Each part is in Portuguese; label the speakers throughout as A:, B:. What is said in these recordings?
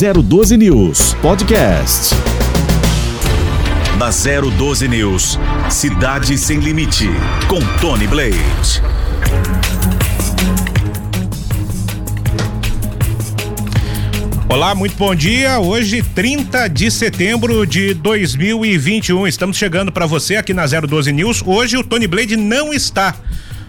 A: 012 News Podcast.
B: Na 012 News, Cidade Sem Limite, com Tony Blade.
C: Olá, muito bom dia. Hoje, 30 de setembro de 2021. Estamos chegando para você aqui na 012 News. Hoje o Tony Blade não está.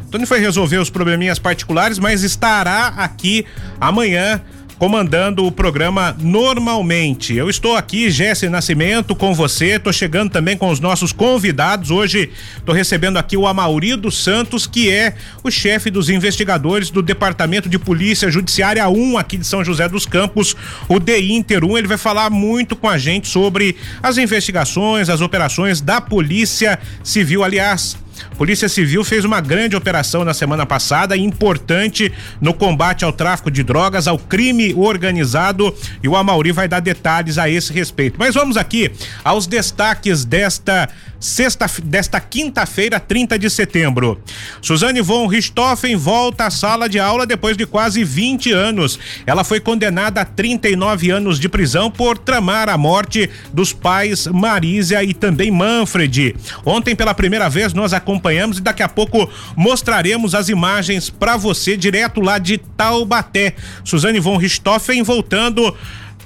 C: O Tony foi resolver os probleminhas particulares, mas estará aqui amanhã comandando o programa normalmente. Eu estou aqui, Jesse Nascimento, com você. Estou chegando também com os nossos convidados. Hoje estou recebendo aqui o Amaurido Santos, que é o chefe dos investigadores do Departamento de Polícia Judiciária 1 aqui de São José dos Campos, o DI Inter 1. Ele vai falar muito com a gente sobre as investigações, as operações da Polícia Civil. Aliás, Polícia Civil fez uma grande operação na semana passada, importante no combate ao tráfico de drogas, ao crime organizado, e o Amauri vai dar detalhes a esse respeito. Mas vamos aqui aos destaques desta sexta, desta quinta-feira, 30 de setembro. Suzane von Richthofen volta à sala de aula depois de quase 20 anos. Ela foi condenada a 39 anos de prisão por tramar a morte dos pais Marísia e também Manfred. Ontem, pela primeira vez, nós acompanhamos e daqui a pouco mostraremos as imagens para você direto lá de Taubaté. Suzane von Richthofen voltando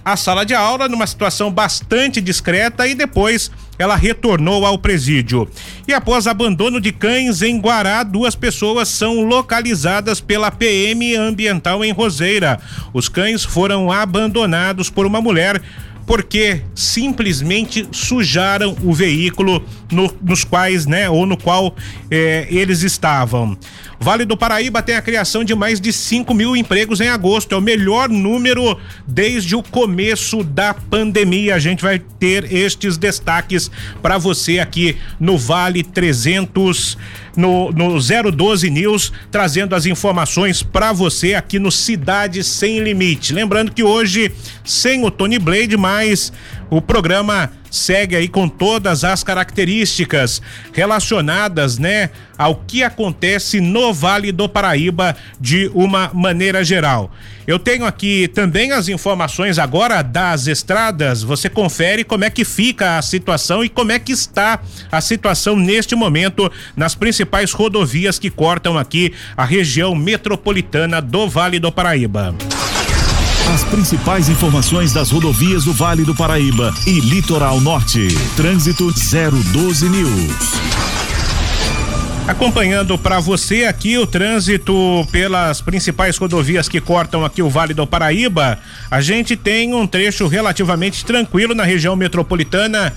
C: à sala de aula numa situação bastante discreta e depois ela retornou ao presídio. E após abandono de cães em Guará, duas pessoas são localizadas pela PM ambiental em Roseira. Os cães foram abandonados por uma mulher porque simplesmente sujaram o veículo no, nos quais, né, ou no qual eh, eles estavam. Vale do Paraíba tem a criação de mais de 5 mil empregos em agosto. É o melhor número desde o começo da pandemia. A gente vai ter estes destaques para você aqui no Vale 300 no, no 012 News, trazendo as informações para você aqui no Cidade Sem Limite. Lembrando que hoje, sem o Tony Blade, mas o programa segue aí com todas as características relacionadas, né, ao que acontece no Vale do Paraíba de uma maneira geral. Eu tenho aqui também as informações agora das estradas. Você confere como é que fica a situação e como é que está a situação neste momento nas principais rodovias que cortam aqui a região metropolitana do Vale do Paraíba.
A: As principais informações das rodovias do Vale do Paraíba e Litoral Norte. Trânsito 012 News.
C: Acompanhando para você aqui o trânsito pelas principais rodovias que cortam aqui o Vale do Paraíba, a gente tem um trecho relativamente tranquilo na região metropolitana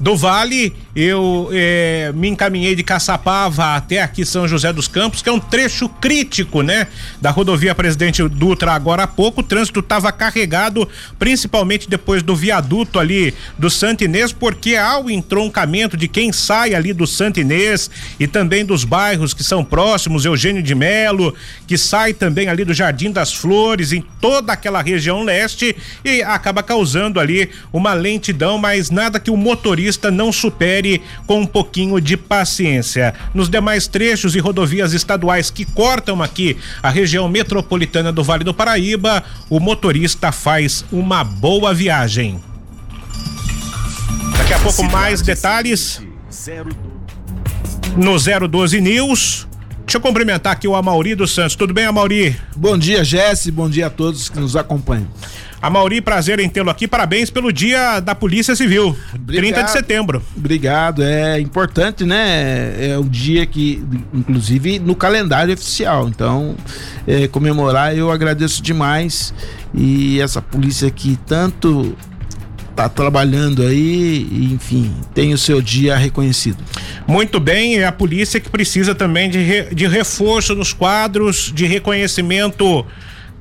C: do Vale, eu é, me encaminhei de Caçapava até aqui São José dos Campos, que é um trecho crítico, né? Da rodovia Presidente Dutra agora há pouco. O trânsito estava carregado, principalmente depois do viaduto ali do Santinês, porque há o entroncamento de quem sai ali do Santinês e também dos bairros que são próximos, Eugênio de Melo, que sai também ali do Jardim das Flores, em toda aquela região leste e acaba causando ali uma lentidão, mas nada que o motorista motorista não supere com um pouquinho de paciência. Nos demais trechos e rodovias estaduais que cortam aqui a região metropolitana do Vale do Paraíba, o motorista faz uma boa viagem. Daqui a pouco mais detalhes no 012 News. Deixa eu cumprimentar aqui o Amauri dos Santos. Tudo bem, Amauri?
D: Bom dia, Jesse. Bom dia a todos que nos acompanham.
C: A Mauri, prazer em tê-lo aqui. Parabéns pelo Dia da Polícia Civil, Obrigado. 30 de setembro.
D: Obrigado. É importante, né? É um dia que, inclusive, no calendário oficial. Então, é, comemorar, eu agradeço demais. E essa polícia que tanto tá trabalhando aí, enfim, tem o seu dia reconhecido.
C: Muito bem, é a polícia que precisa também de, re, de reforço nos quadros, de reconhecimento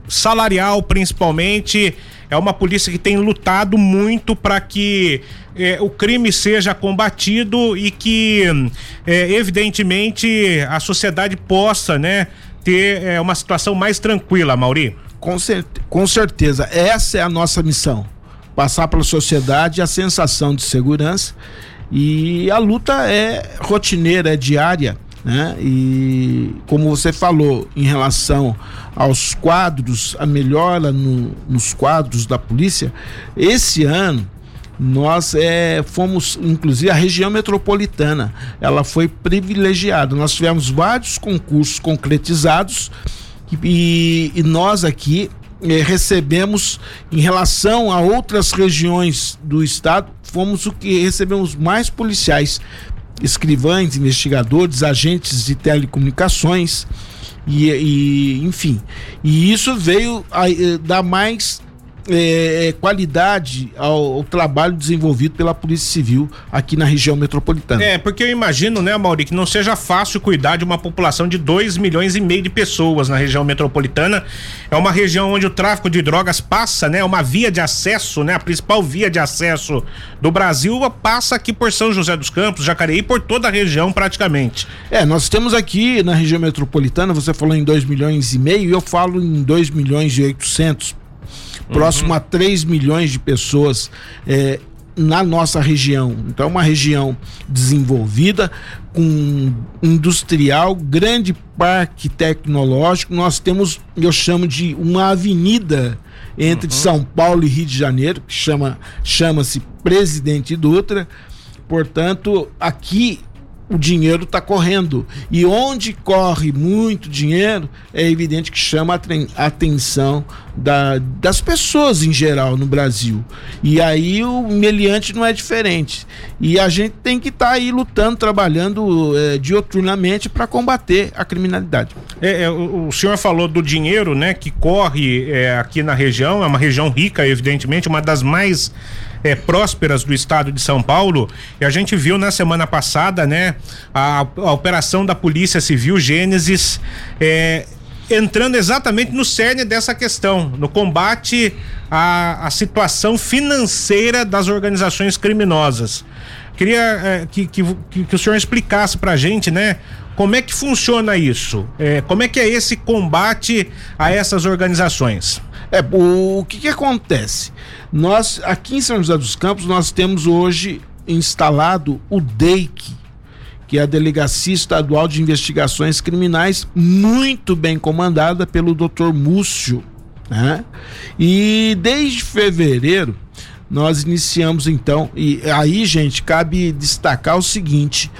C: salarial principalmente. É uma polícia que tem lutado muito para que eh, o crime seja combatido e que, eh, evidentemente, a sociedade possa, né, ter eh, uma situação mais tranquila, Mauri.
D: Com, cer com certeza, essa é a nossa missão. Passar para a sociedade a sensação de segurança e a luta é rotineira, é diária Né? E como você falou, em relação aos quadros, a melhora no, nos quadros da polícia, esse ano nós é, fomos, inclusive a região metropolitana, ela foi privilegiada. Nós tivemos vários concursos concretizados e, e nós aqui é, recebemos, em relação a outras regiões do estado, fomos o que recebemos mais policiais, escrivães, investigadores, agentes de telecomunicações. E, e, enfim, e isso veio a, eh, dar mais é, é, qualidade ao, ao, trabalho desenvolvido pela Polícia Civil aqui na região metropolitana.
C: É, porque eu imagino, né, Mauri, que não seja fácil cuidar de uma população de 2 milhões e meio de pessoas na região metropolitana. É uma região onde o tráfico de drogas passa, né? Uma via de acesso, né? A principal via de acesso do Brasil passa aqui por São José dos Campos, Jacareí, por toda a região praticamente.
D: É, nós temos aqui na região metropolitana, você falou em 2 milhões e meio, eu falo em 2 milhões e 800 próximo uhum. a 3 milhões de pessoas é, na nossa região. Então, é uma região desenvolvida, com industrial, grande parque tecnológico. Nós temos, eu chamo de uma avenida entre uhum. São Paulo e Rio de Janeiro, que chama chama-se Presidente Dutra. Portanto, aqui o dinheiro está correndo. E onde corre muito dinheiro, é evidente que chama a atenção da, das pessoas em geral no Brasil. E aí o meliante não é diferente. E a gente tem que estar tá aí lutando, trabalhando é, dioturnamente para combater a criminalidade.
C: É, é, o, senhor falou do dinheiro né, que corre é, aqui na região, é uma região rica, evidentemente, uma das mais é, prósperas do estado de São Paulo. E a gente viu na semana passada, né, a, a operação da Polícia Civil Gênesis. É, entrando exatamente no cerne dessa questão, no combate à, à situação financeira das organizações criminosas. Queria é, que, que, que, o senhor explicasse para a gente, né? Como é que funciona isso? É, como é que é esse combate a essas organizações?
D: É, o, o que, que acontece? Nós, aqui em São José dos Campos, nós temos hoje instalado o DEIC, que é a Delegacia Estadual de Investigações Criminais, muito bem comandada pelo Dr. Múcio. Né? E desde fevereiro nós iniciamos então, e aí, gente, cabe destacar o seguinte: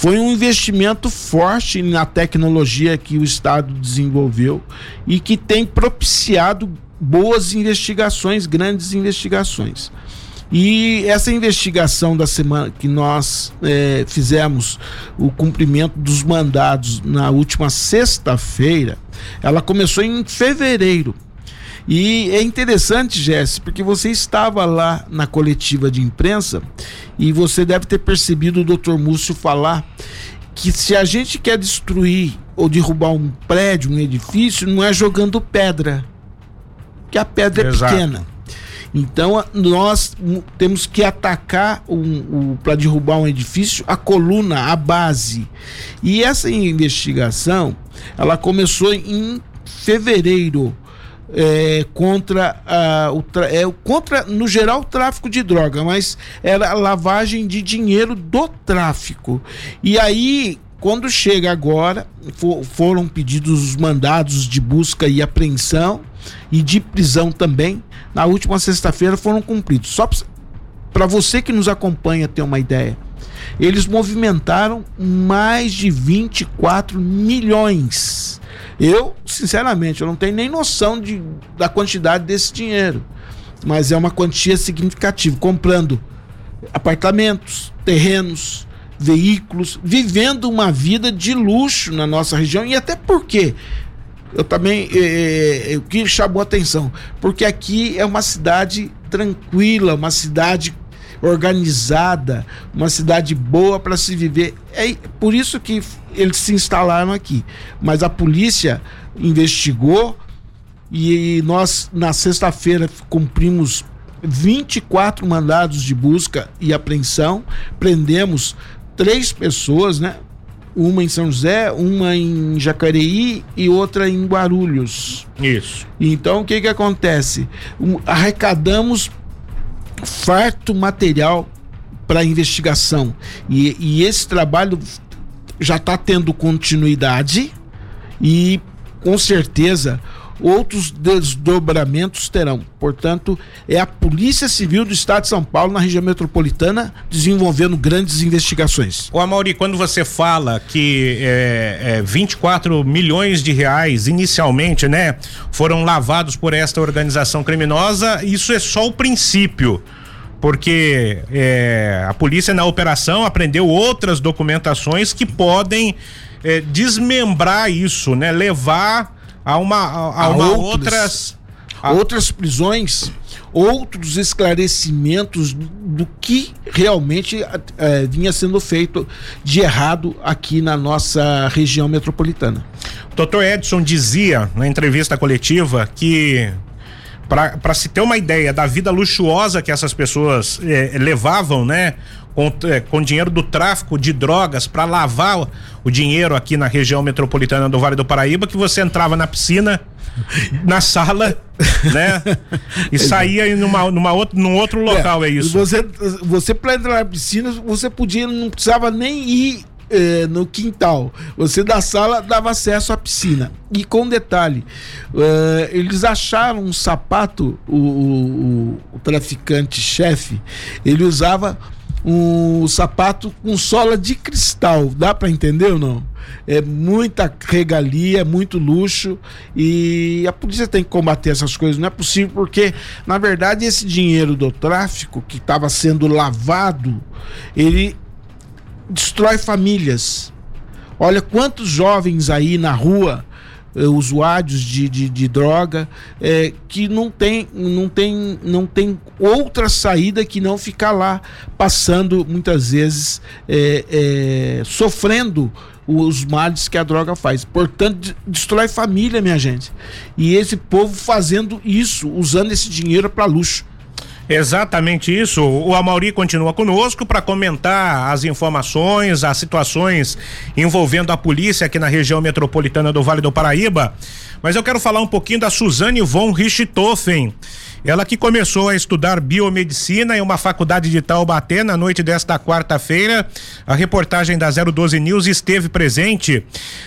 D: foi um investimento forte na tecnologia que o Estado desenvolveu e que tem propiciado boas investigações, grandes investigações. E essa investigação da semana que nós é, fizemos o cumprimento dos mandados na última sexta-feira, ela começou em fevereiro. E é interessante, Jesse, porque você estava lá na coletiva de imprensa e você deve ter percebido o Dr. Múcio falar que se a gente quer destruir ou derrubar um prédio, um edifício, não é jogando pedra, que a pedra é Exato. é pequena. Então nós temos que atacar um, um para derrubar um edifício a coluna, a base. E essa investigação ela começou em fevereiro é, contra a, o é, contra no geral o tráfico de droga, mas era a lavagem de dinheiro do tráfico. E aí quando chega agora, for, foram pedidos os mandados de busca e apreensão e de prisão também. Na última sexta-feira foram cumpridos. Só para você que nos acompanha ter uma ideia, eles movimentaram mais de 24 milhões eu, sinceramente, eu não tenho nem noção de, da quantidade desse dinheiro. Mas é uma quantia significativa. Comprando apartamentos, terrenos, veículos, vivendo uma vida de luxo na nossa região. E até porque eu também é, o que chamou atenção porque aqui é uma cidade tranquila uma cidade organizada, uma cidade boa para se viver. É por isso que eles se instalaram aqui. Mas a polícia investigou e nós, na sexta-feira, cumprimos 24 mandados de busca e apreensão, prendemos três pessoas, né? Uma em São José, uma em Jacareí e outra em Guarulhos.
C: Isso.
D: Então o que que acontece? Um, arrecadamos farto material para investigação. E, e esse trabalho já está tendo continuidade e com certeza outros desdobramentos terão. Portanto, é a Polícia Civil do Estado de São Paulo, na região metropolitana, desenvolvendo grandes investigações.
C: Ô, Amauri, quando você fala que é, é, 24 milhões de reais inicialmente, né, foram lavados por esta organização criminosa, isso é só o princípio porque é, a polícia na operação aprendeu outras documentações que podem é, desmembrar isso, né? Levar a uma a, a uma outras
D: a... outras prisões, outros esclarecimentos do que realmente é, vinha sendo feito de errado aqui na nossa região metropolitana.
C: O doutor Edson dizia na entrevista coletiva que para se ter uma ideia da vida luxuosa que essas pessoas eh, levavam, né? Com, eh, com dinheiro do tráfico de drogas para lavar o, dinheiro aqui na região metropolitana do Vale do Paraíba, que você entrava na piscina, na sala, né? E saía numa, numa outro, num outro local, é, é isso.
D: Você, você para entrar na piscina, você podia, não precisava nem ir eh, no quintal. Você da sala dava acesso à piscina. E com detalhe, eh, eles acharam um sapato, o, o, o traficante-chefe, ele usava um sapato com sola de cristal. Dá para entender ou não? É muita regalia, muito luxo e a polícia tem que combater essas coisas. Não é possível porque, na verdade, esse dinheiro do tráfico que estava sendo lavado, ele destrói famílias. Olha quantos jovens aí na rua, eh, usuários de, de, de droga, eh, que não tem, não, tem, não tem outra saída que não ficar lá, passando muitas vezes, eh, sofrendo os males que a droga faz. Portanto, destrói família, minha gente. E esse povo fazendo isso, usando esse dinheiro para luxo.
C: Exatamente isso. O Amauri continua conosco para comentar as informações, as situações envolvendo a polícia aqui na região metropolitana do Vale do Paraíba. Mas eu quero falar um pouquinho da Suzane von Richthofen. Ela que começou a estudar biomedicina em uma faculdade de Taubaté na noite desta quarta-feira. A reportagem da 012 News esteve presente.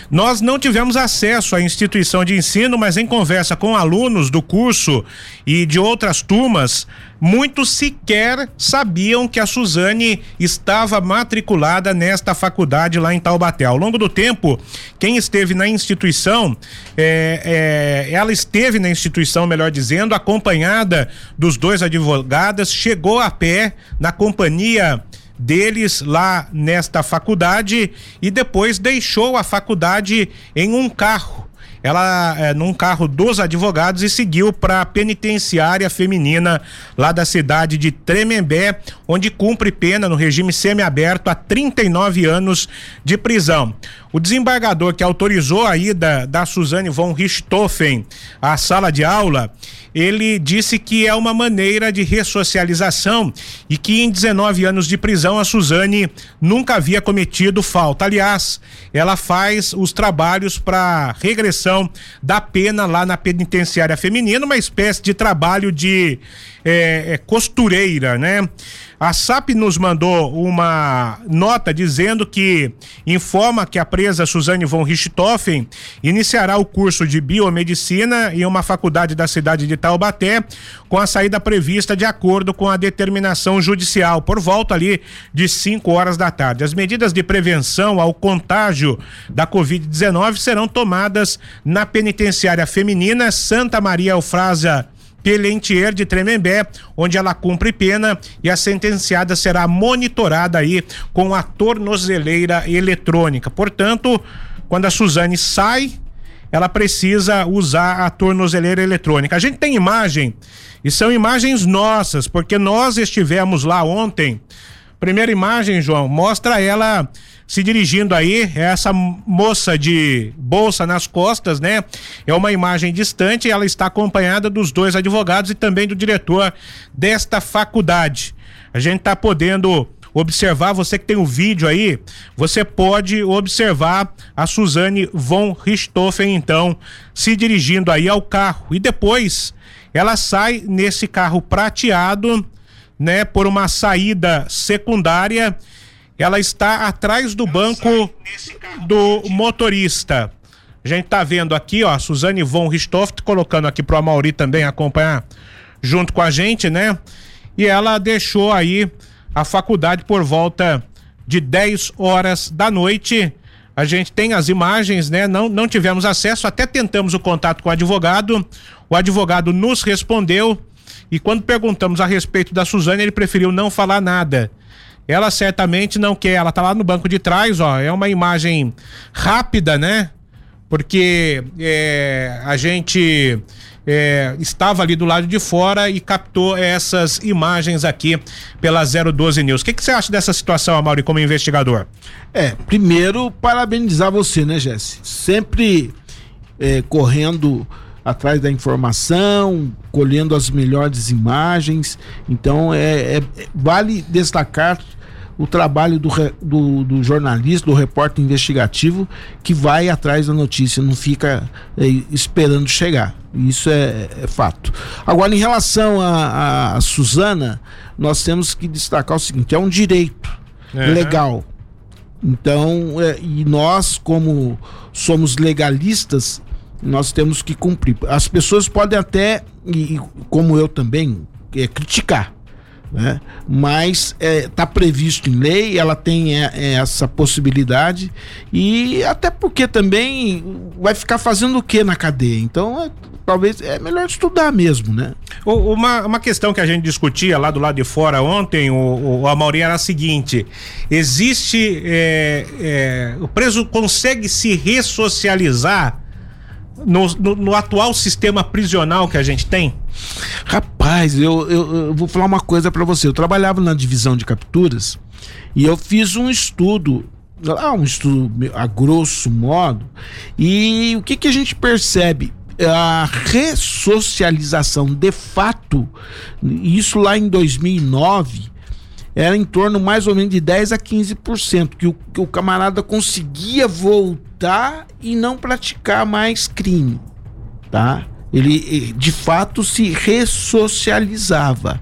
C: Nós não tivemos acesso à instituição de ensino, mas em conversa com alunos do curso e de outras turmas, muitos sequer sabiam que a Suzane estava matriculada nesta faculdade lá em Taubaté. Ao longo do tempo, quem esteve na instituição, é, é, ela esteve na instituição, melhor dizendo, acompanhada dos dois advogados, chegou a pé na companhia deles lá nesta faculdade e depois deixou a faculdade em um carro ela é, num carro dos advogados e seguiu para a penitenciária feminina lá da cidade de Tremembé, onde cumpre pena no regime semiaberto há 39 anos de prisão. O desembargador que autorizou a ida da Suzane von Richthofen à sala de aula, ele disse que é uma maneira de ressocialização e que em 19 anos de prisão a Suzane nunca havia cometido falta. Aliás, ela faz os trabalhos para regressão da pena lá na penitenciária feminina, uma espécie de trabalho de é, costureira, né? A SAP nos mandou uma nota dizendo que informa que a presa Suzane von Richthofen iniciará o curso de biomedicina em uma faculdade da cidade de Taubaté, com a saída prevista de acordo com a determinação judicial, por volta ali de 5 horas da tarde. As medidas de prevenção ao contágio da Covid-19 serão tomadas na penitenciária feminina Santa Maria Eufrásia Pelentier de Tremembé, onde ela cumpre pena e a sentenciada será monitorada aí com a tornozeleira eletrônica. Portanto, quando a Suzane sai, ela precisa usar a tornozeleira eletrônica. A gente tem imagem e são imagens nossas, porque nós estivemos lá ontem. Primeira imagem, João, mostra ela se dirigindo aí, essa moça de bolsa nas costas, né? É uma imagem distante, ela está acompanhada dos dois advogados e também do diretor desta faculdade. A gente está podendo observar, você que tem o vídeo aí, você pode observar a Suzane von Richthofen, então, se dirigindo aí ao carro. E depois ela sai nesse carro prateado, né, por uma saída secundária ela está atrás do banco do motorista. A gente tá vendo aqui, ó, Suzane von Richthoft colocando aqui pro Amauri também acompanhar junto com a gente, né? E ela deixou aí a faculdade por volta de 10 horas da noite. A gente tem as imagens, né? Não, não tivemos acesso, até tentamos o contato com o advogado. O advogado nos respondeu e quando perguntamos a respeito da Suzane, ele preferiu não falar nada. Ela certamente não quer, ela tá lá no banco de trás, ó. É uma imagem rápida, né? Porque é, a gente é, estava ali do lado de fora e captou essas imagens aqui pela 012 News. O que, que você acha dessa situação, Amaury, como investigador?
D: É, primeiro, parabenizar você, né, Jesse? Sempre é, correndo atrás da informação, colhendo as melhores imagens. Então, é, é vale destacar o trabalho do, do, do, jornalista, do repórter investigativo, que vai atrás da notícia, não fica é, esperando chegar. Isso é, é, fato. Agora, em relação a, a, Suzana, nós temos que destacar o seguinte: é um direito uhum. legal. Então, é, e nós, como somos legalistas, nós temos que cumprir. As pessoas podem até, e, como eu também, é, criticar né? Mas está é, tá previsto em lei, ela tem é, é, essa possibilidade e até porque também vai ficar fazendo o que na cadeia? Então, é, talvez é melhor estudar mesmo, né?
C: Uma, uma questão que a gente discutia lá do lado de fora ontem, o, o Amaury, era a seguinte: existe. É, é, o preso consegue se ressocializar no, no, no, atual sistema prisional que a gente tem?
D: Rapaz, eu, eu, eu vou falar uma coisa para você. Eu trabalhava na divisão de capturas e eu fiz um estudo, ah, um estudo a grosso modo, e o que, que a gente percebe? A ressocialização de fato, isso lá em 2009, era em torno mais ou menos de 10 a 15%, que o, que o camarada conseguia voltar e não praticar mais crime, tá? Ele de fato se ressocializava.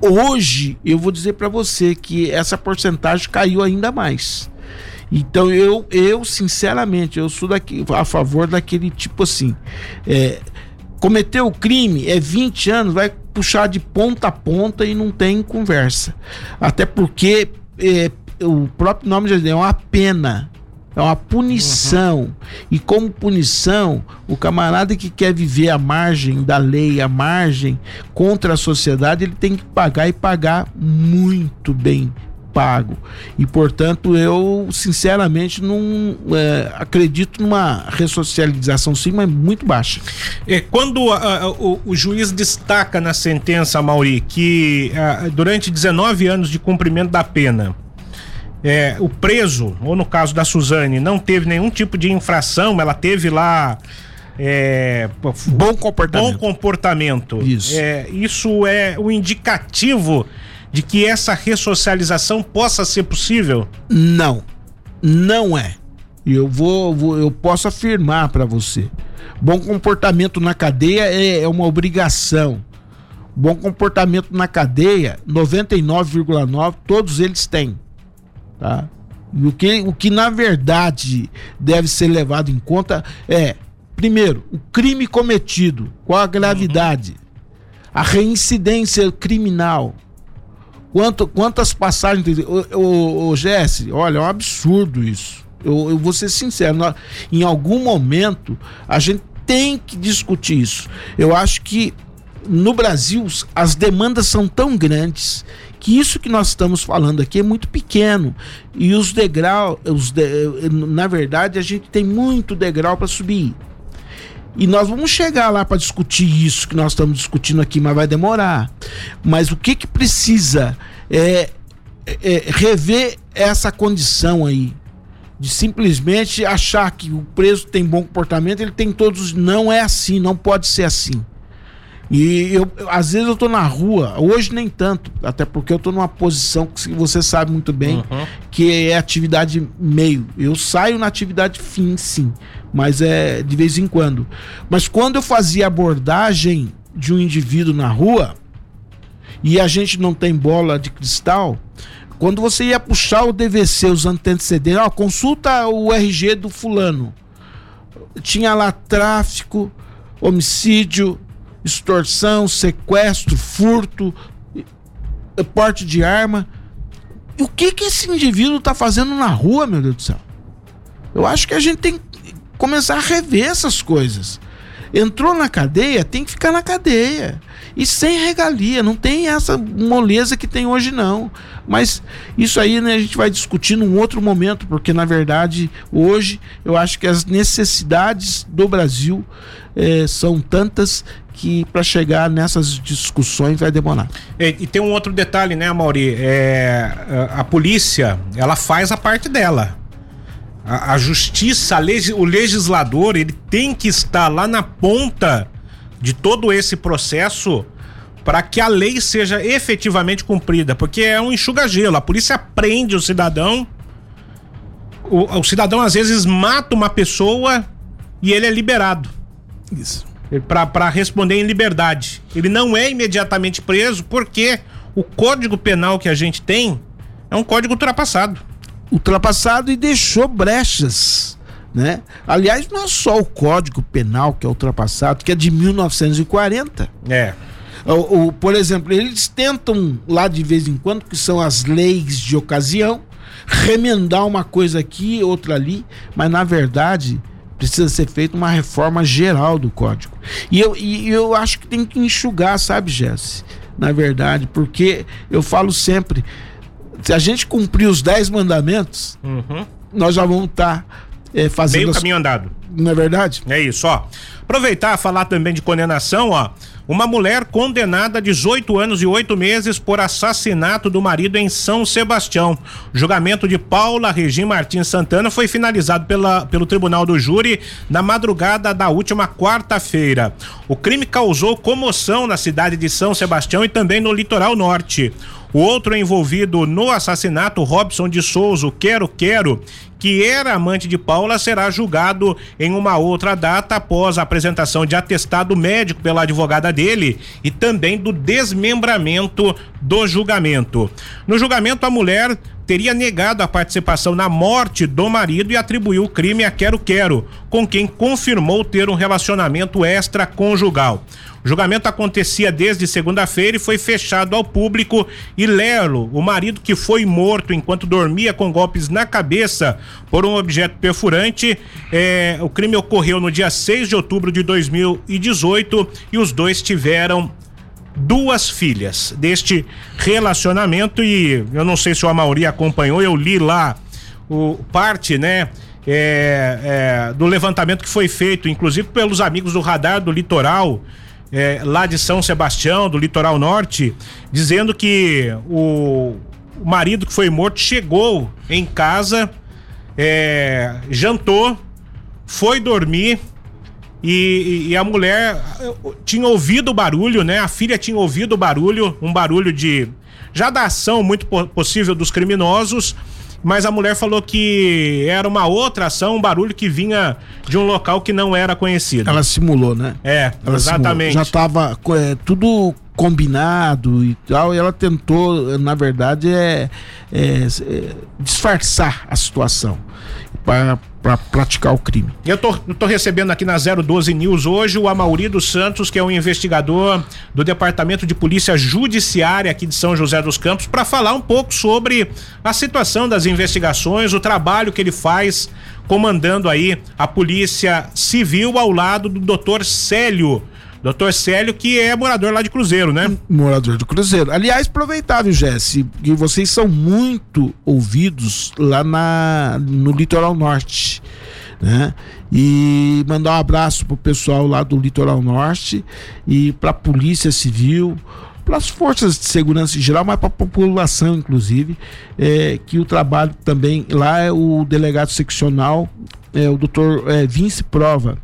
D: Hoje eu vou dizer para você que essa porcentagem caiu ainda mais. Então eu, eu sinceramente, eu sou daqui, a favor daquele tipo assim, é, cometeu o crime, é 20 anos, vai puxar de ponta a ponta e não tem conversa. Até porque é, o próprio nome já diz, é uma pena. É uma punição. Uhum. E como punição, o camarada que quer viver à margem da lei, à margem contra a sociedade, ele tem que pagar e pagar muito bem pago. E, portanto, eu, sinceramente, não é, acredito numa ressocialização sim, mas muito baixa.
C: É, quando a, a, o, o, juiz destaca na sentença, Mauri, que a, durante 19 anos de cumprimento da pena, é, o preso, ou no caso da Suzane, não teve nenhum tipo de infração, ela teve lá. É,
D: bom comportamento.
C: Bom comportamento. Isso. É, isso é o um indicativo de que essa ressocialização possa ser possível?
D: Não, não é. E eu vou, vou, eu posso afirmar para você. Bom comportamento na cadeia é, é uma obrigação. Bom comportamento na cadeia, 99,9 todos eles têm, tá? E o que, o que na verdade deve ser levado em conta é, primeiro, o crime cometido, qual a gravidade, uhum. a reincidência criminal, Quanto, quantas passagens. O, o Jesse, olha, é um absurdo isso. Eu, eu vou ser sincero, nós, em algum momento a gente tem que discutir isso. Eu acho que no Brasil as demandas são tão grandes que isso que nós estamos falando aqui é muito pequeno e os degraus, os de, na verdade a gente tem muito degrau para subir. E nós vamos chegar lá para discutir isso que nós estamos discutindo aqui, mas vai demorar. Mas o que que precisa é, é, é rever essa condição aí de simplesmente achar que o preso tem bom comportamento, ele tem todos. Não é assim, não pode ser assim. E eu, às vezes eu tô na rua, hoje nem tanto, até porque eu tô numa posição que você sabe muito bem, uhum. que é atividade meio. Eu saio na atividade fim, sim, mas é de vez em quando. Mas quando eu fazia abordagem de um indivíduo na rua, e a gente não tem bola de cristal, quando você ia puxar o DVC, os antecedentes, ó, consulta o RG do fulano. Tinha lá tráfico, homicídio, extorsão, sequestro, furto, porte de arma. E o que que esse indivíduo está fazendo na rua, meu Deus do céu? Eu acho que a gente tem que começar a rever essas coisas. Entrou na cadeia, tem que ficar na cadeia. E sem regalia, não tem essa moleza que tem hoje, não. Mas isso aí né, a gente vai discutir num outro momento, porque na verdade, hoje, eu acho que as necessidades do Brasil eh, são tantas que para chegar nessas discussões vai demorar.
C: E, e, tem um outro detalhe, né, Mauri? É, a, a polícia, ela faz a parte dela. A, a justiça, a leg, o legislador, ele tem que estar lá na ponta de todo esse processo para que a lei seja efetivamente cumprida, porque é um enxuga-gelo. A polícia prende o cidadão, o, o cidadão às vezes mata uma pessoa e ele é liberado. Isso para responder em liberdade. Ele não é imediatamente preso porque o código penal que a gente tem é um código ultrapassado.
D: Ultrapassado e deixou brechas. Né? Aliás, não é só o Código Penal que é ultrapassado, que é de 1940.
C: É.
D: O, o, por exemplo, eles tentam lá de vez em quando, que são as leis de ocasião, remendar uma coisa aqui, outra ali, mas na verdade precisa ser feita uma reforma geral do código. E eu, e eu acho que tem que enxugar, sabe, Jesse? Na verdade, porque eu falo sempre, se a gente cumprir os 10 mandamentos, uhum. nós já vamos estar tá, é, fazendo.
C: Meio as... caminho andado.
D: Não é verdade?
C: É isso, ó. Aproveitar falar também de condenação, ó. Uma mulher condenada a 18 anos e 8 meses por assassinato do marido em São Sebastião. O julgamento de Paula Regina Martins Santana foi finalizado pela, pelo Tribunal do Júri na madrugada da última quarta-feira. O crime causou comoção na cidade de São Sebastião e também no litoral norte. O outro envolvido no assassinato, Robson de Souza, Quero Quero, que era amante de Paula, será julgado em uma outra data após a apresentação de atestado médico pela advogada dele e também do desmembramento do julgamento. No julgamento, a mulher teria negado a participação na morte do marido e atribuiu o crime a Quero Quero, com quem confirmou ter um relacionamento extraconjugal. O julgamento acontecia desde segunda-feira e foi fechado ao público. E Lelo, o marido que foi morto enquanto dormia com golpes na cabeça por um objeto perfurante, é, o crime ocorreu no dia 6 de outubro de 2018 e os dois tiveram duas filhas deste relacionamento e eu não sei se o Amauri acompanhou, eu li lá o parte, né? É, é, do levantamento que foi feito, inclusive pelos amigos do Radar do Litoral, é, lá de São Sebastião, do litoral norte, dizendo que o, o marido que foi morto chegou em casa, é, jantou, foi dormir. E, e, a mulher tinha ouvido o barulho, né? A filha tinha ouvido o barulho, um barulho de já da ação muito possível dos criminosos mas a mulher falou que era uma outra ação, um barulho que vinha de um local que não era conhecido.
D: Ela simulou, né?
C: É, Ela exatamente.
D: Simulou. Já estava é, tudo combinado e tal, e ela tentou, na verdade, é, é, é disfarçar a situação para praticar o crime.
C: Eu tô, tô recebendo aqui na 012 News hoje o Amauri dos Santos, que é um investigador do Departamento de Polícia Judiciária aqui de São José dos Campos, para falar um pouco sobre a situação das investigações, o trabalho que ele faz comandando aí a Polícia Civil ao lado do Dr. Célio Doutor Célio, que é morador lá de Cruzeiro, né?
D: Morador do Cruzeiro. Aliás, aproveitável, Jesse, que vocês são muito ouvidos lá na, no litoral norte. Né? E mandar um abraço pro pessoal lá do litoral norte e para a Polícia Civil, para as forças de segurança em geral, mas para a população, inclusive, é, que o trabalho também lá é o delegado seccional, é, o doutor é, Vince Prova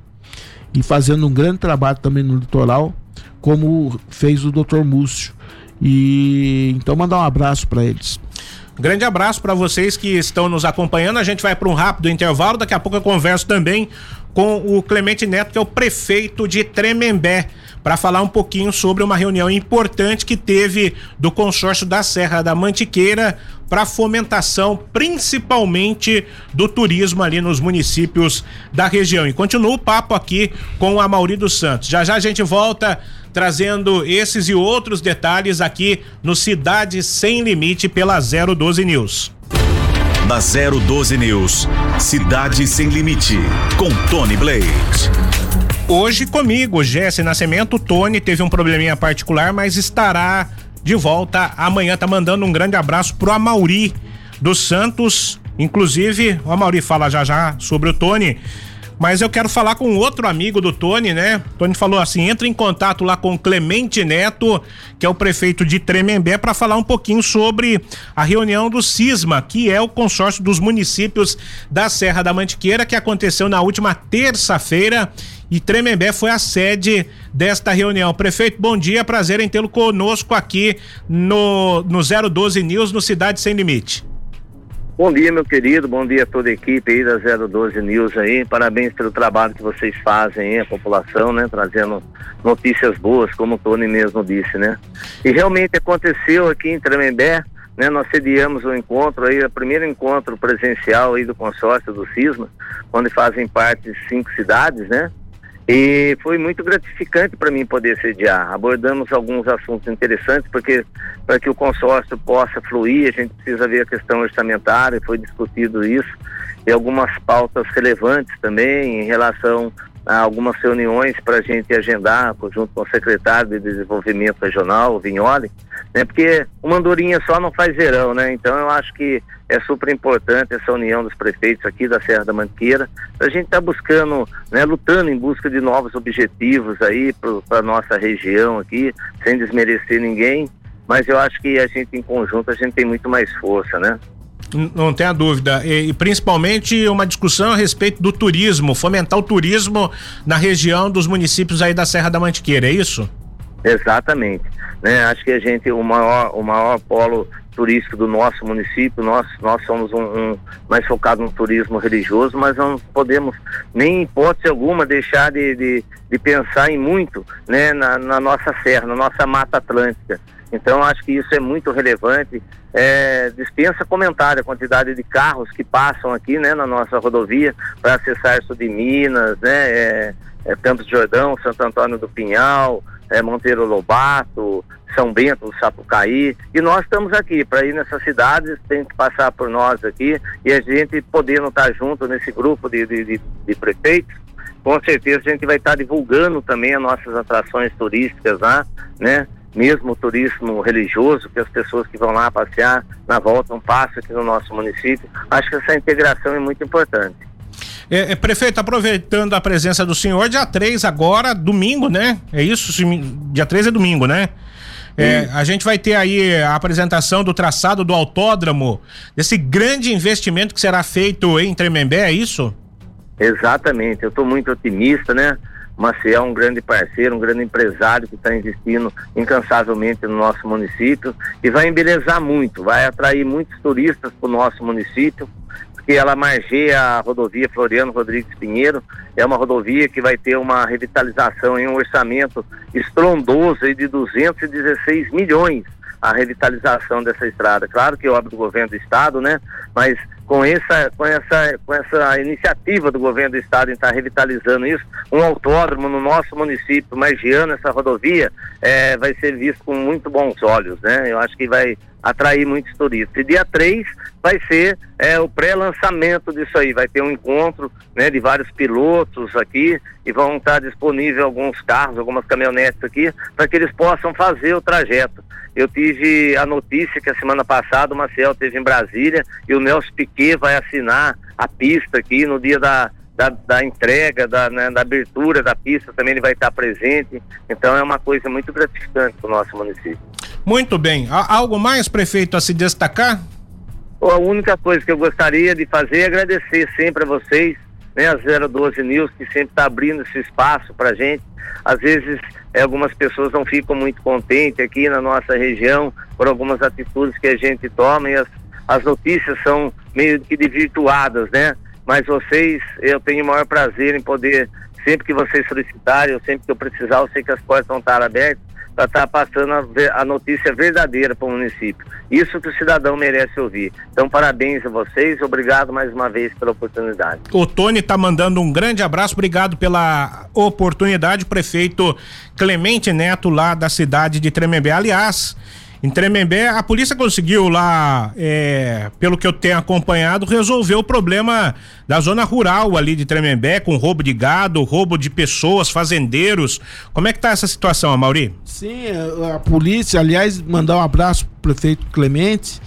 D: e fazendo um grande trabalho também no litoral, como fez o Dr. Múcio. E então mandar um abraço para eles.
C: Grande abraço para vocês que estão nos acompanhando. A gente vai para um rápido intervalo. Daqui a pouco eu converso também com o Clemente Neto, que é o prefeito de Tremembé para falar um pouquinho sobre uma reunião importante que teve do consórcio da Serra da Mantiqueira para fomentação, principalmente do turismo ali nos municípios da região. E continua o papo aqui com a Mauri dos Santos. Já já a gente volta trazendo esses e outros detalhes aqui no Cidade Sem Limite pela 012 News.
B: Na 012 News, Cidade Sem Limite, com Tony Blade.
C: Hoje comigo, Jesse Nascimento, Tony teve um probleminha particular, mas estará de volta amanhã. Tá mandando um grande abraço pro Amauri dos Santos. Inclusive, o Amauri fala já já sobre o Tony. Mas eu quero falar com outro amigo do Tony, né? Tony falou assim: entra em contato lá com Clemente Neto, que é o prefeito de Tremembé, para falar um pouquinho sobre a reunião do CISMA, que é o consórcio dos municípios da Serra da Mantiqueira, que aconteceu na última terça-feira. E Tremembé foi a sede desta reunião. Prefeito, bom dia, prazer em tê-lo conosco aqui no, no 012 News, no Cidade Sem Limite.
E: Bom dia, meu querido. Bom dia a toda a equipe aí da 012 News aí. Parabéns pelo trabalho que vocês fazem aí, a população, né? Trazendo notícias boas, como o Tony mesmo disse, né? E realmente aconteceu aqui em Tremembé, né? Nós sediamos o um encontro aí, o primeiro encontro presencial aí do consórcio do CISMA, onde fazem parte cinco cidades, né? E foi muito gratificante para mim poder sediar. Abordamos alguns assuntos interessantes, porque para que o consórcio possa fluir, a gente precisa ver a questão orçamentária, foi discutido isso, e algumas pautas relevantes também em relação algumas reuniões para a gente agendar, junto com o secretário de Desenvolvimento Regional, o Vignoli, né? Porque uma andorinha só não faz verão, né? Então eu acho que é super importante essa união dos prefeitos aqui da Serra da Manqueira. A gente está buscando, né, lutando em busca de novos objetivos aí para nossa região aqui, sem desmerecer ninguém, mas eu acho que a gente em conjunto a gente tem muito mais força, né?
C: Não tenha dúvida. E, e, principalmente uma discussão a respeito do turismo, fomentar o turismo na região dos municípios aí da Serra da Mantiqueira, é isso?
E: Exatamente. Né? Acho que a gente, o maior, o maior polo turístico do nosso município, nós, nós somos um, um mais focado no turismo religioso, mas não podemos nem em hipótese alguma deixar de, de, de pensar em muito né, na, na nossa serra, na nossa Mata Atlântica. Então acho que isso é muito relevante. É, dispensa comentário a quantidade de carros que passam aqui né, na nossa rodovia para acessar sul de Minas, né, é, é, Campos de Jordão, Santo Antônio do Pinhal, é, Monteiro Lobato, São Bento Sapucaí. E nós estamos aqui para ir nessas cidades, tem que passar por nós aqui e a gente podendo estar junto nesse grupo de, de, de, de prefeitos com certeza a gente vai estar divulgando também as nossas atrações turísticas lá, né? Mesmo o turismo religioso, que as pessoas que vão lá passear na volta um passo aqui no nosso município. Acho que essa integração é muito importante.
C: É, é, prefeito, aproveitando a presença do senhor, dia 3 agora, domingo, né? É isso? Dia 3 é domingo, né? É, a gente vai ter aí a apresentação do traçado do autódromo, desse grande investimento que será feito em Tremembé, é isso?
E: Exatamente, eu estou muito otimista, né? Maciel é um grande parceiro, um grande empresário que está investindo incansavelmente no nosso município e vai embelezar muito, vai atrair muitos turistas para o nosso município, porque ela margeia a rodovia Floriano Rodrigues Pinheiro, é uma rodovia que vai ter uma revitalização em um orçamento estrondoso de 216 milhões a revitalização dessa estrada. Claro que é obra do governo do estado, né? Mas com essa, com essa, com essa iniciativa do governo do estado em estar revitalizando isso, um autódromo no nosso município, margiando essa rodovia, é, vai ser visto com muito bons olhos, né? Eu acho que vai atrair muitos turistas. E dia 3 vai ser é, o pré-lançamento disso aí. Vai ter um encontro né, de vários pilotos aqui e vão estar disponíveis alguns carros, algumas caminhonetes aqui, para que eles possam fazer o trajeto. Eu tive a notícia que a semana passada o Marcel teve em Brasília e o Nelson Piquet vai assinar a pista aqui no dia da, da, da, entrega, da, né, da, abertura da pista, também ele vai estar presente. Então é uma coisa muito gratificante para o nosso município.
C: Muito bem. Há algo mais, prefeito, a se destacar?
E: A única coisa que eu gostaria de fazer é agradecer sempre a vocês, né, a 012 News, que sempre está abrindo esse espaço para gente. Às vezes, é, algumas pessoas não ficam muito contentes aqui na nossa região por algumas atitudes que a gente toma e as, as notícias são meio que desvirtuadas, né? mas vocês, eu tenho o maior prazer em poder, sempre que vocês solicitarem, ou sempre que eu precisar, eu sei que as portas vão estar abertas para estar tá passando a, a, notícia verdadeira para o município. Isso que o cidadão merece ouvir. Então, parabéns a vocês, obrigado mais uma vez pela oportunidade.
C: O Tony está mandando um grande abraço, obrigado pela oportunidade, prefeito Clemente Neto, lá da cidade de Tremembé. Aliás, em Tremembé, a polícia conseguiu lá, é, pelo que eu tenho acompanhado, resolver o problema da zona rural ali de Tremembé, com roubo de gado, roubo de pessoas, fazendeiros. Como é que tá essa situação, Mauri?
D: Sim, a polícia, aliás, mandar um abraço pro prefeito Clemente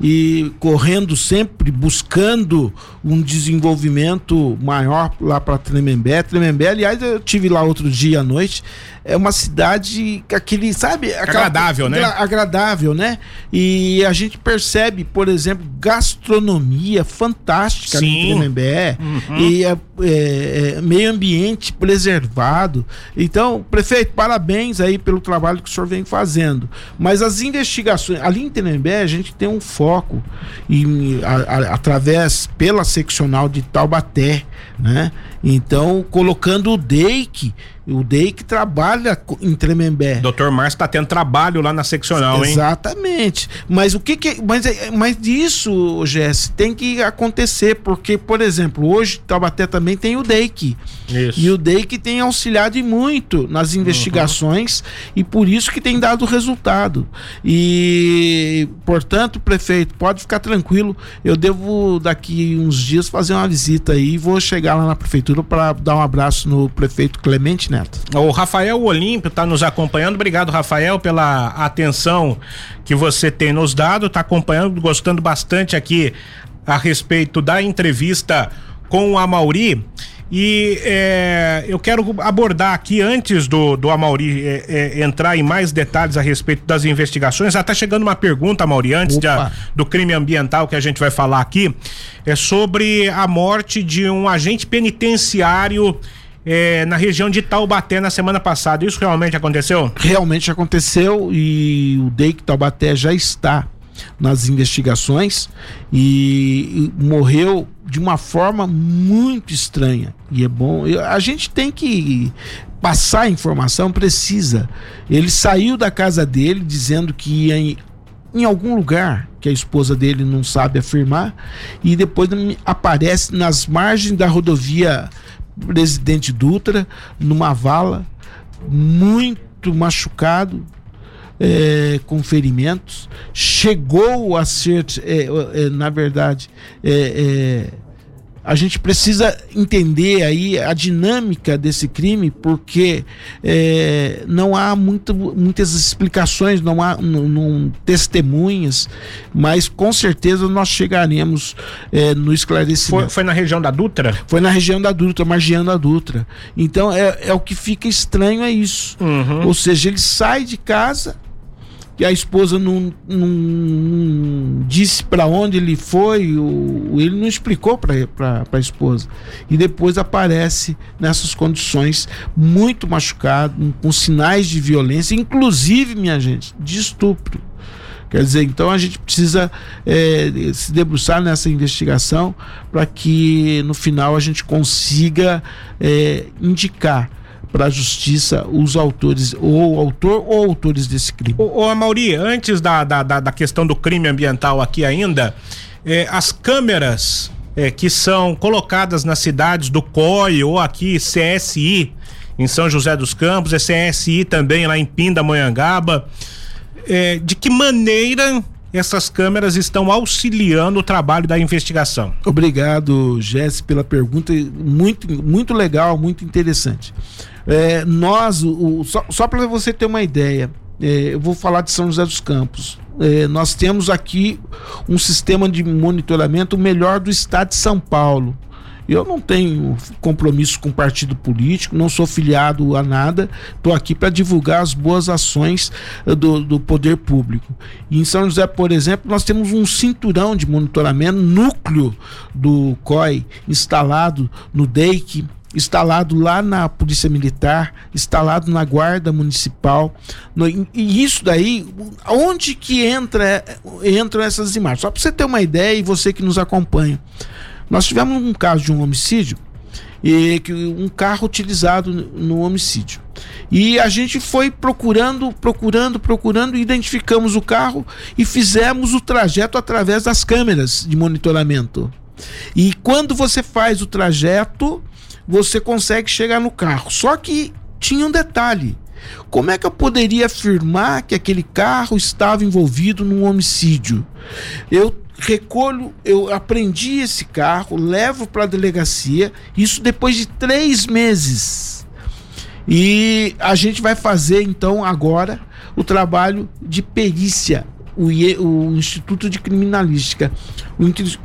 D: e correndo sempre buscando um desenvolvimento maior lá para Tremembé. Tremembé, aliás, eu tive lá outro dia à noite. É uma cidade aquele, sabe,
C: aquela, agradável, né?
D: Agradável, né? E a gente percebe, por exemplo, gastronomia fantástica
C: Sim.
D: em Tremembé uhum. e é, é, é, meio ambiente preservado. Então, prefeito, parabéns aí pelo trabalho que o senhor vem fazendo. Mas as investigações ali em Tremembé a gente tem um foco e através pela seccional de Taubaté, né? Então, colocando o DEIC o DEI que trabalha em Tremembé.
C: Doutor Márcio está tendo trabalho lá na seccional,
D: hein? Exatamente. Mas o que que. Mas, é, mas isso, Jess, tem que acontecer, porque, por exemplo, hoje Taubaté também tem o DEIC. Isso. E o DEIC tem auxiliado muito nas investigações uhum. e por isso que tem dado resultado. E, portanto, prefeito, pode ficar tranquilo. Eu devo, daqui uns dias, fazer uma visita aí. Vou chegar lá na prefeitura para dar um abraço no prefeito Clemente? Neto.
C: O Rafael Olímpio está nos acompanhando. Obrigado, Rafael, pela atenção que você tem nos dado. Está acompanhando, gostando bastante aqui a respeito da entrevista com a Mauri. E é, eu quero abordar aqui, antes do, do Amauri é, é, entrar em mais detalhes a respeito das investigações, já está chegando uma pergunta, Amauri, antes de, do crime ambiental que a gente vai falar aqui, é sobre a morte de um agente penitenciário é, na região de Taubaté na semana passada. Isso realmente aconteceu?
D: Realmente aconteceu e o DEIC Taubaté já está nas investigações e, morreu de uma forma muito estranha. E é bom. A gente tem que passar a informação precisa. Ele saiu da casa dele dizendo que ia em, em algum lugar que a esposa dele não sabe afirmar e depois aparece nas margens da rodovia presidente Dutra numa vala, muito machucado, é, com ferimentos, chegou a ser, é, é, na verdade, é, é, a gente precisa entender aí a dinâmica desse crime, porque é, não há muito, muitas explicações, não há não, não, testemunhas, mas com certeza nós chegaremos é, no esclarecimento.
C: Foi, foi, na região da Dutra?
D: Foi na região da Dutra, margeando a Dutra. Então é, é o que fica estranho é isso. Uhum. Ou seja, ele sai de casa que a esposa não, não, disse para onde ele foi, ele não explicou para a esposa. E depois aparece nessas condições, muito machucado, com sinais de violência, inclusive, minha gente, de estupro. Quer dizer, então a gente precisa é, se debruçar nessa investigação para que no final a gente consiga é, indicar para a justiça os autores, ou o autor ou autores desse crime.
C: Ô, ô Mauri, antes da, da, da, questão do crime ambiental aqui ainda, é, as câmeras é, que são colocadas nas cidades do COI ou aqui CSI em São José dos Campos, é CSI também lá em Pindamonhangaba, é, de que maneira essas câmeras estão auxiliando o trabalho da investigação?
D: Obrigado, Jesse, pela pergunta. Muito, muito legal, muito interessante. É, nós, o, só, só para você ter uma ideia, é, eu vou falar de São José dos Campos. É, nós temos aqui um sistema de monitoramento melhor do estado de São Paulo. Eu não tenho compromisso com partido político, não sou filiado a nada, estou aqui para divulgar as boas ações eh, do, do poder público. E em São José, por exemplo, nós temos um cinturão de monitoramento, núcleo do COI instalado no DEIC, instalado lá na Polícia Militar, instalado na Guarda Municipal. No, e isso daí, onde que entra entram essas imagens? Só para você ter uma ideia e você que nos acompanha. Nós tivemos um caso de um homicídio e que um carro utilizado no homicídio. E a gente foi procurando, procurando, procurando, identificamos o carro e fizemos o trajeto através das câmeras de monitoramento. E quando você faz o trajeto, você consegue chegar no carro. Só que tinha um detalhe. Como é que eu poderia afirmar que aquele carro estava envolvido num homicídio? Eu recolho, eu aprendi esse carro, levo para a delegacia, isso depois de três meses. E a gente vai fazer então agora o trabalho de perícia, o, IE, o Instituto de Criminalística.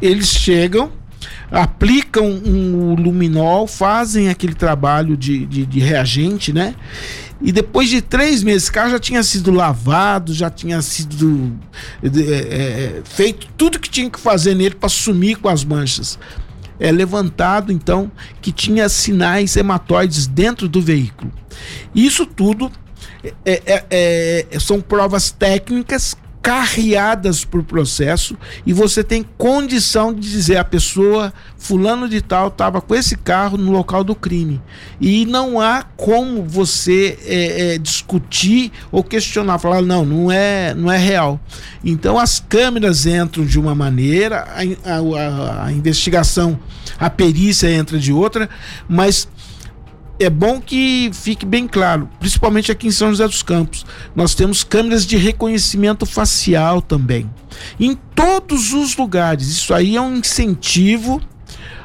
D: Eles chegam, aplicam um, um luminol, fazem aquele trabalho de, de, de reagente, né? E depois de três meses, o carro já tinha sido lavado, já tinha sido é, é, feito tudo que tinha que fazer nele para sumir com as manchas. É levantado então que tinha sinais hematóides dentro do veículo. Isso tudo é, são provas técnicas carreadas por processo e você tem condição de dizer a pessoa fulano de tal estava com esse carro no local do crime. E não há como você é, é, discutir ou questionar falar não não é não é real. Então as câmeras entram de uma maneira a, a, a investigação a perícia entra de outra mas é bom que fique bem claro, principalmente aqui em São José dos Campos, nós temos câmeras de reconhecimento facial também. Em todos os lugares, isso aí é um incentivo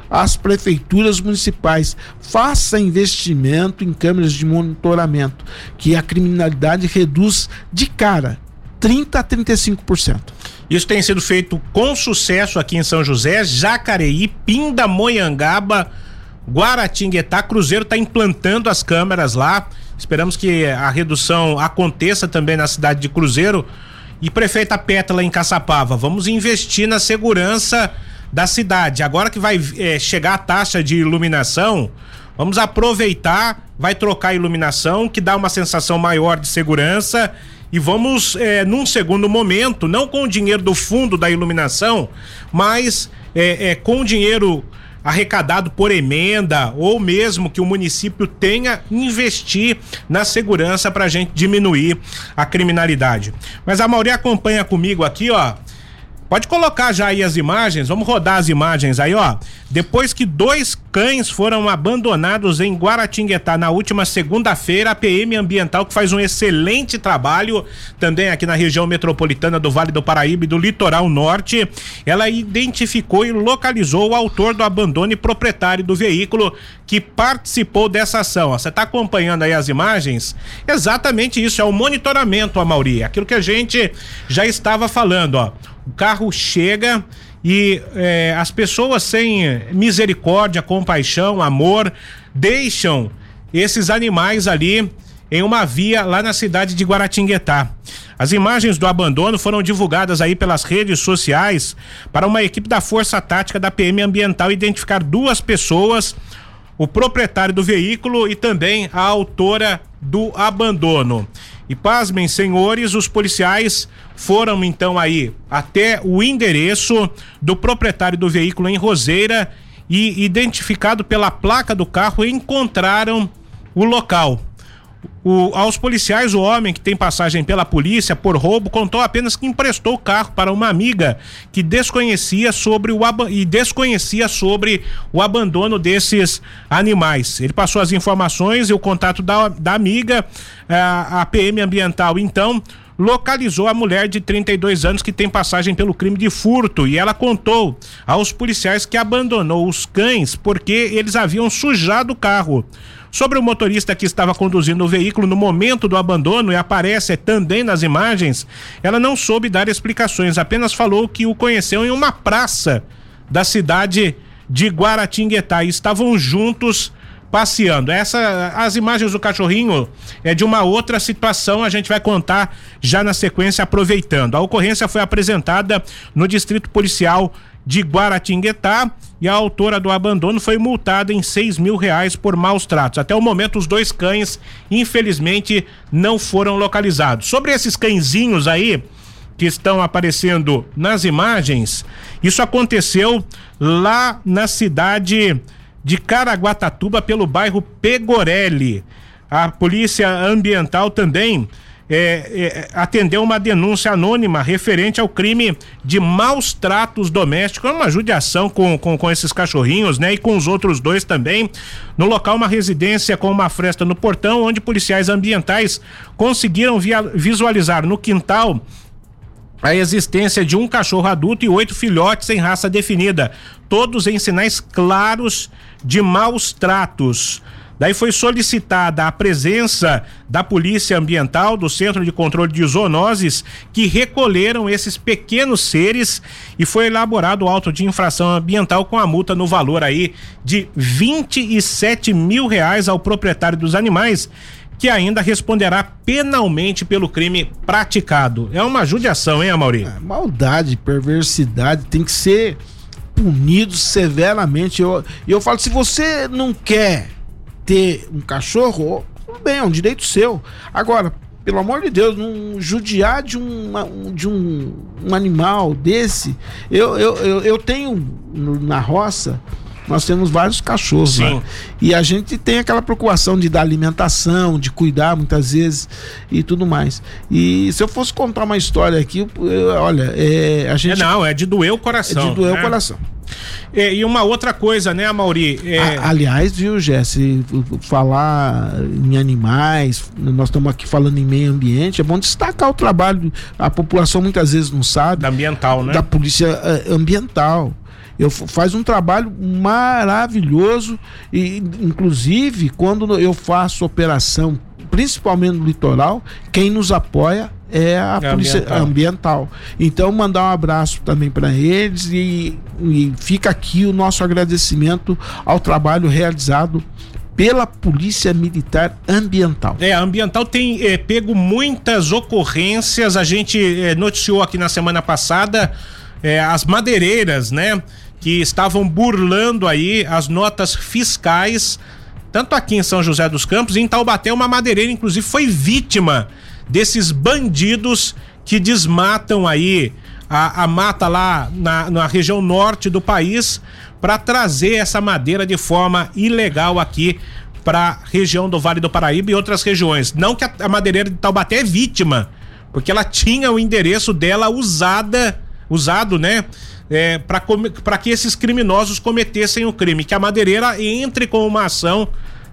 D: às prefeituras municipais. Faça investimento em câmeras de monitoramento, que a criminalidade reduz de cara 30 a 35%.
C: Isso tem sido feito com sucesso aqui em São José, Jacareí, Pindamonhangaba, Guaratinguetá, Cruzeiro está implantando as câmeras lá. Esperamos que a redução aconteça também na cidade de Cruzeiro. E prefeita Pétala em Caçapava, vamos investir na segurança da cidade. Agora que vai é, chegar a taxa de iluminação, vamos aproveitar, vai trocar a iluminação, que dá uma sensação maior de segurança. E vamos, é, num segundo momento, não com o dinheiro do fundo da iluminação, mas é, com o dinheiro arrecadado por emenda ou mesmo que o município tenha investir na segurança para a gente diminuir a criminalidade. Mas a Mauri acompanha comigo aqui, ó. Pode colocar já aí as imagens, vamos rodar as imagens aí, ó. Depois que dois cães foram abandonados em Guaratinguetá na última segunda-feira, a PM Ambiental, que faz um excelente trabalho também aqui na região metropolitana do Vale do Paraíba e do Litoral Norte, ela identificou e localizou o autor do abandono e proprietário do veículo que participou dessa ação. Você está acompanhando aí as imagens? Exatamente isso, é o monitoramento, Mauri, aquilo que a gente já estava falando, ó o carro chega e é, as pessoas sem misericórdia, compaixão, amor, deixam esses animais ali em uma via lá na cidade de Guaratinguetá. As imagens do abandono foram divulgadas aí pelas redes sociais para uma equipe da Força Tática da PM Ambiental identificar duas pessoas, o proprietário do veículo e também a autora do abandono. E pasmem, senhores, os policiais foram então aí até o endereço do proprietário do veículo em Roseira e identificado pela placa do carro encontraram o local. O, aos policiais, o homem que tem passagem pela polícia por roubo contou apenas que emprestou o carro para uma amiga que desconhecia sobre o e desconhecia sobre o abandono desses animais. Ele passou as informações e o contato da, da amiga, a, a PM ambiental, então localizou a mulher de 32 anos que tem passagem pelo crime de furto e ela contou aos policiais que abandonou os cães porque eles haviam sujado o carro. Sobre o motorista que estava conduzindo o veículo no momento do abandono e aparece também nas imagens, ela não soube dar explicações, apenas falou que o conheceu em uma praça da cidade de Guaratinguetá e estavam juntos passeando. Essa, as imagens do cachorrinho é de uma outra situação, a gente vai contar já na sequência, aproveitando. A ocorrência foi apresentada no Distrito Policial de Guaratinguetá e a autora do abandono foi multada em seis mil reais por maus tratos. Até o momento, os dois cães, infelizmente, não foram localizados. Sobre esses cãezinhos aí, que estão aparecendo nas imagens, isso aconteceu lá na cidade de Caraguatatuba, pelo bairro Pegorelli. A polícia ambiental também é, é, atendeu uma denúncia anônima referente ao crime de maus tratos domésticos, uma judiação com, com, com esses cachorrinhos, né? E com os outros dois também. No local, uma residência com uma fresta no portão, onde policiais ambientais conseguiram via, visualizar no quintal a existência de um cachorro adulto e oito filhotes em raça definida, todos em sinais claros de maus tratos. Daí foi solicitada a presença da Polícia Ambiental, do Centro de Controle de Zoonoses, que recolheram esses pequenos seres e foi elaborado o auto de infração ambiental com a multa no valor aí de 27 mil reais ao proprietário dos animais que ainda responderá penalmente pelo crime praticado. É uma judiação, hein, Amaury? É,
D: maldade, perversidade, tem que ser punido severamente. Eu, eu falo, se você não quer ter um cachorro, tudo bem, é um direito seu. Agora, pelo amor de Deus, não judiar de, um, de um, um animal desse. Eu, eu, eu, eu tenho na roça nós temos vários cachorros Sim. Né? E a gente tem aquela preocupação de dar alimentação, de cuidar muitas vezes e tudo mais. E se eu fosse contar uma história aqui, eu, olha, é, a gente.
C: É, não, é de doer o coração.
D: É de doer né? o coração.
C: É, e uma outra coisa, né, Mauri?
D: É... aliás, viu, Jesse, falar em animais, nós estamos aqui falando em meio ambiente, é bom destacar o trabalho, a população muitas vezes não sabe.
C: Da ambiental, né?
D: Da polícia uh, ambiental eu faz um trabalho maravilhoso e inclusive quando eu faço operação principalmente no litoral quem nos apoia é a é polícia ambiental. ambiental. Então mandar um abraço também para eles e, e fica aqui o nosso agradecimento ao trabalho realizado pela Polícia Militar Ambiental.
C: É, a Ambiental tem é, pego muitas ocorrências. A gente é, noticiou aqui na semana passada é, as madeireiras, né? Que estavam burlando aí as notas fiscais, tanto aqui em São José dos Campos e em Taubaté, uma madeireira, inclusive, foi vítima desses bandidos que desmatam aí a, a mata lá na, na região norte do país para trazer essa madeira de forma ilegal aqui para a região do Vale do Paraíba e outras regiões. Não que a, a madeireira de Taubaté é vítima, porque ela tinha o endereço dela usada, usado, né? É, para que esses criminosos cometessem o crime, que a madeireira entre com uma ação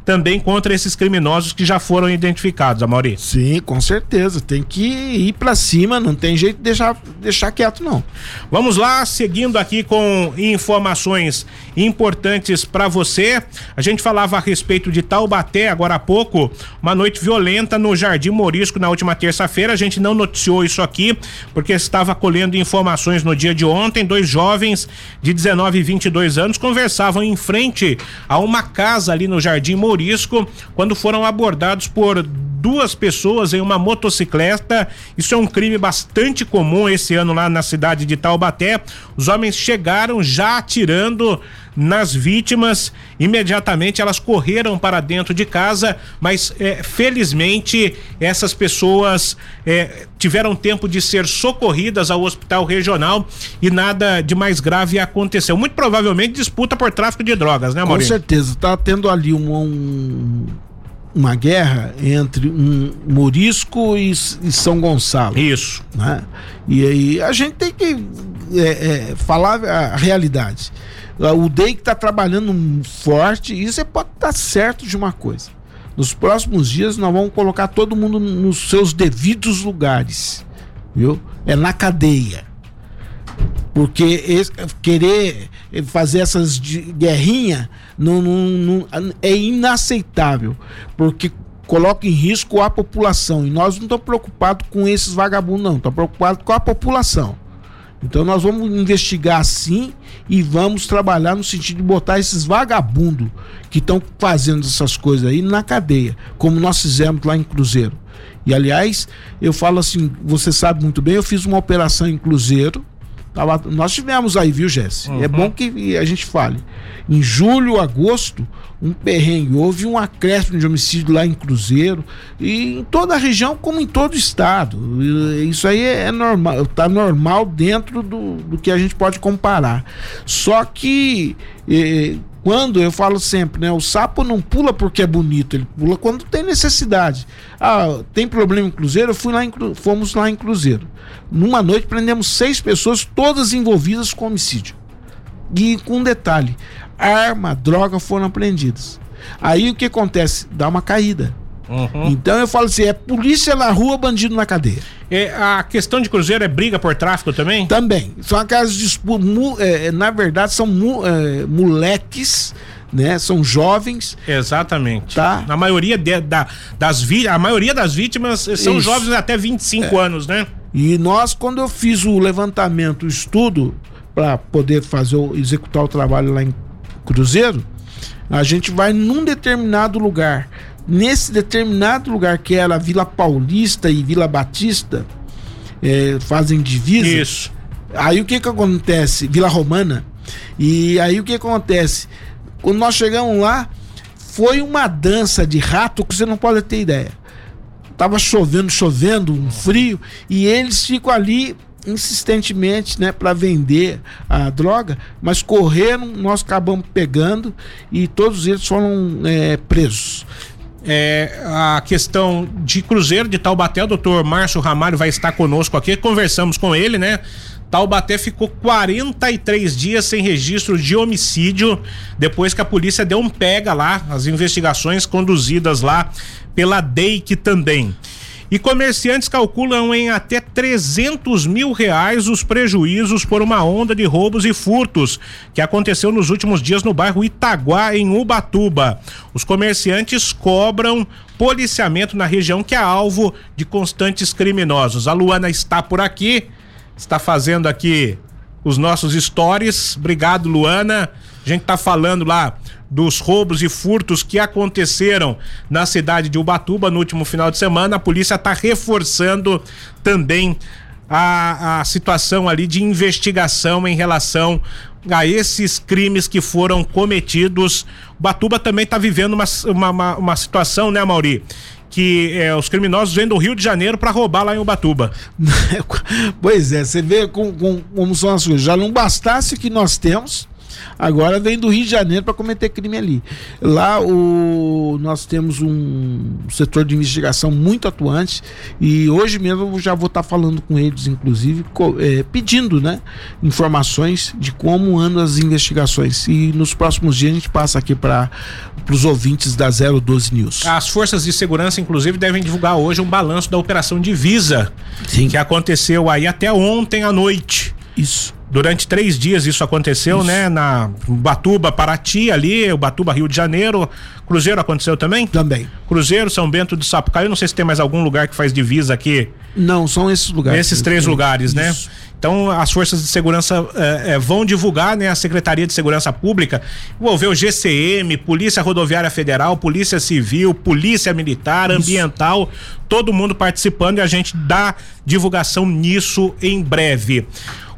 C: também contra esses criminosos que já foram identificados, Amaury.
D: Sim, com certeza. Tem que ir para cima, não tem jeito de deixar, deixar quieto, não.
C: Vamos lá, seguindo aqui com informações importantes para você. A gente falava a respeito de Taubaté agora há pouco, uma noite violenta no Jardim Morisco na última terça-feira. A gente não noticiou isso aqui porque estava colhendo informações no dia de ontem. Dois jovens de 19 e 22 anos conversavam em frente a uma casa ali no Jardim Morisco Morisco quando foram abordados por duas pessoas em uma motocicleta. Isso é um crime bastante comum esse ano lá na cidade de Taubaté. Os homens chegaram já atirando nas vítimas. Imediatamente elas correram para dentro de casa, mas é, felizmente essas pessoas é, tiveram tempo de ser socorridas ao hospital regional e nada de mais grave aconteceu. Muito provavelmente disputa por tráfico de drogas, né, Maurício?
D: Com certeza. Está tendo ali um, um uma guerra entre um Morisco e, e São Gonçalo.
C: Isso.
D: Né? E aí a gente tem que é, é, falar a realidade. O DEI que está trabalhando forte, e você pode estar tá certo de uma coisa. Nos próximos dias nós vamos colocar todo mundo nos seus devidos lugares. Viu? É na cadeia. Porque querer fazer essas guerrinhas não, não, não, é inaceitável. Porque coloca em risco a população. E nós não estamos preocupados com esses vagabundos, não. Estamos preocupados com a população. Então nós vamos investigar sim e vamos trabalhar no sentido de botar esses vagabundos que estão fazendo essas coisas aí na cadeia, como nós fizemos lá em Cruzeiro. E aliás, eu falo assim, você sabe muito bem, eu fiz uma operação em Cruzeiro Tava, nós tivemos aí, viu, Jesse?
C: Uhum.
D: É bom que a gente fale. Em julho, agosto, um perrengue. Houve um acréscimo de homicídio lá em Cruzeiro e em toda a região, como em todo o estado. E Isso aí é normal, tá normal dentro do, do que a gente pode comparar. Só que eh, quando eu falo sempre, né? O sapo não pula porque é bonito, ele pula quando tem necessidade. Ah, tem problema em Cruzeiro? Eu fui lá em, fomos lá em Cruzeiro. Numa noite prendemos seis pessoas, todas envolvidas com homicídio. E com um detalhe: arma, droga foram apreendidas. Aí o que acontece? Dá uma caída.
C: Uhum.
D: Então eu falo assim: é polícia na rua, bandido na cadeia.
C: É, a questão de Cruzeiro é briga por tráfico também?
D: Também. São aquelas disputas. na verdade, são mu- é, moleques, né? São jovens.
C: Exatamente.
D: Tá.
C: A maioria de- da, das vi, a maioria das vítimas são
D: Isso. É.
C: jovens até 25 anos, né?
D: E nós, quando eu fiz o levantamento, o estudo, para poder fazer o, executar o trabalho lá em Cruzeiro, a gente vai num determinado lugar. Nesse determinado lugar que era Vila Paulista e Vila Batista, eh, fazem divisa.
C: Isso.
D: Aí o que que acontece? Vila Romana. E aí o que acontece? Quando nós chegamos lá, foi uma dança de rato que você não pode ter ideia. Tava chovendo, chovendo, um frio, e eles ficam ali insistentemente, né, para vender a droga, mas correram, nós acabamos pegando e todos eles foram é, presos.
C: É, a questão de Cruzeiro de Taubaté, o doutor Márcio Ramalho vai estar conosco aqui. Conversamos com ele, né? Taubaté ficou 43 dias sem registro de homicídio depois que a polícia deu um pega lá, as investigações conduzidas lá pela DEIC também. E comerciantes calculam em até 300 mil reais os prejuízos por uma onda de roubos e furtos que aconteceu nos últimos dias no bairro Itaguá, em Ubatuba. Os comerciantes cobram policiamento na região que é alvo de constantes criminosos. A Luana está por aqui, está fazendo aqui os nossos stories. Obrigado, Luana. A gente tá falando lá dos roubos e furtos que aconteceram na cidade de Ubatuba no último final de semana. A polícia está reforçando também a, a situação ali de investigação em relação a esses crimes que foram cometidos. Ubatuba também está vivendo uma, uma, uma, uma situação, né, Mauri? Que é, os criminosos vêm do Rio de Janeiro para roubar lá em Ubatuba.
D: pois é, você vê com, com, como são as coisas. Já não bastasse o que nós temos, agora vem do Rio de Janeiro para cometer crime ali. Lá o, nós temos um setor de investigação muito atuante e hoje mesmo eu já vou estar falando com eles, inclusive, co- é, pedindo né, informações de como andam as investigações. E nos próximos dias a gente passa aqui para os ouvintes da 012 News.
C: As forças de segurança, inclusive, devem divulgar hoje um balanço da Operação Divisa,
D: Sim.
C: que aconteceu aí até ontem à noite.
D: Isso.
C: Durante três dias isso aconteceu, né? Na Batuba, Paraty ali, o Batuba, Rio de Janeiro. Cruzeiro aconteceu também?
D: Também.
C: Cruzeiro, São Bento do Sapucaí. Não sei se tem mais algum lugar que faz divisa aqui.
D: Não, são esses lugares.
C: Nesses três lugares, né?
D: isso.
C: Então, as forças de segurança eh, eh, vão divulgar, né? A Secretaria de Segurança Pública envolveu GCM, Polícia Rodoviária Federal, Polícia Civil, Polícia Militar, Ambiental, todo mundo participando e a gente dá divulgação nisso em breve.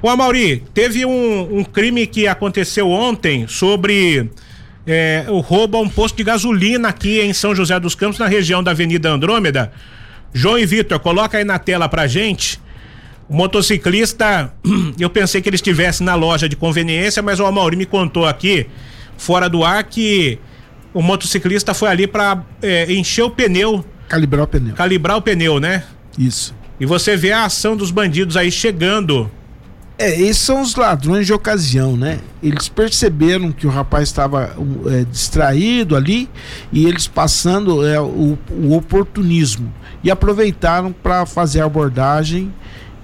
C: O Amauri, teve um, um crime que aconteceu ontem sobre eh, o roubo a um posto de gasolina aqui em São José dos Campos, na região da Avenida Andrômeda. João e Vitor, coloca aí na tela pra gente. O motociclista, eu pensei que ele estivesse na loja de conveniência, mas o Amauri me contou aqui, fora do ar, que o motociclista foi ali pra eh, encher o pneu,
D: Calibrar o pneu.
C: calibrar o pneu, né?
D: Isso.
C: E você vê a ação dos bandidos aí chegando.
D: É, esses são os ladrões de ocasião, né? Eles perceberam que o rapaz estava é, distraído ali e eles passando é, o, o oportunismo e aproveitaram para fazer a abordagem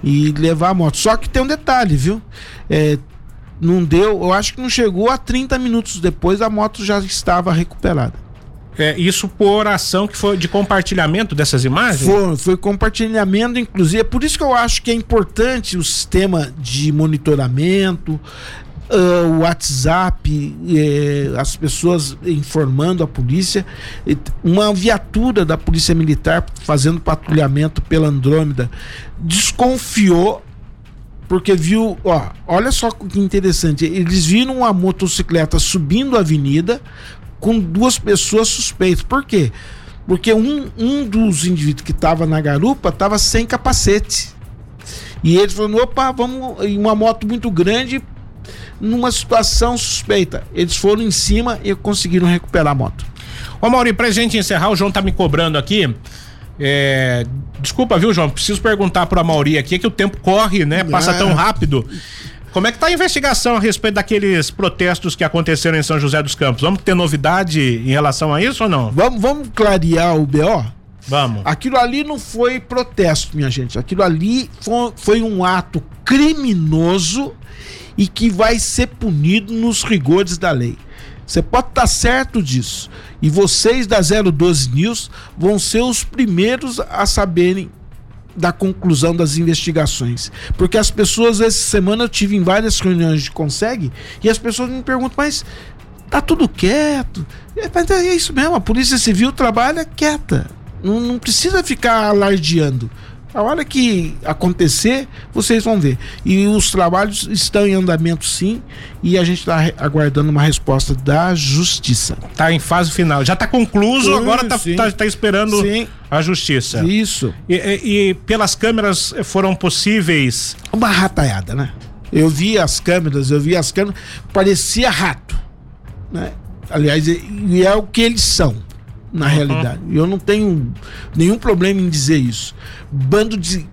D: e levar a moto. Só que tem um detalhe, viu? É, não deu, eu acho que não chegou a 30 minutos depois a moto já estava recuperada.
C: É, isso por ação que foi de compartilhamento dessas imagens?
D: Foi, foi compartilhamento, inclusive. É por isso que eu acho que é importante o sistema de monitoramento, ah, o WhatsApp, eh, as pessoas informando a polícia. Uma viatura da Polícia Militar fazendo patrulhamento pela Andrômeda desconfiou porque viu, ó, olha só que interessante, eles viram uma motocicleta subindo a avenida com duas pessoas suspeitas. Por quê? Porque um, um dos indivíduos que estava na garupa estava sem capacete. E eles falaram: opa, vamos em uma moto muito grande, numa situação suspeita. Eles foram em cima e conseguiram recuperar a moto.
C: Ô Mauri, pra gente encerrar, o João tá me cobrando aqui. É, desculpa, viu, João? Preciso perguntar pro Mauri aqui que o tempo corre, né? Passa tão rápido. Como é que tá a investigação a respeito daqueles protestos que aconteceram em São José dos Campos? Vamos ter novidade em relação a isso ou não?
D: Vamos, vamos clarear o BO?
C: Vamos.
D: Aquilo ali não foi protesto, minha gente. Aquilo ali foi, foi um ato criminoso e que vai ser punido nos rigores da lei. Você pode estar certo disso. E vocês da 012 News vão ser os primeiros a saberem da conclusão das investigações. Porque as pessoas, essa semana eu tive em várias reuniões de Consegue e as pessoas me perguntam, mas tá tudo quieto. É, é isso mesmo, a Polícia Civil trabalha quieta. Não, não precisa ficar alardeando. A hora que acontecer, vocês vão ver. E os trabalhos estão em andamento sim, e a gente está aguardando uma resposta da justiça.
C: Está em fase final. Já está concluso, sim, agora está tá, tá esperando sim. a justiça.
D: Isso.
C: E, e, e, pelas câmeras foram possíveis.
D: Uma rataiada, né? Eu vi as câmeras, eu vi as câmeras, parecia rato. Né? Aliás, e é o que eles são na uhum. realidade. Eu não tenho nenhum problema em dizer isso. Bando de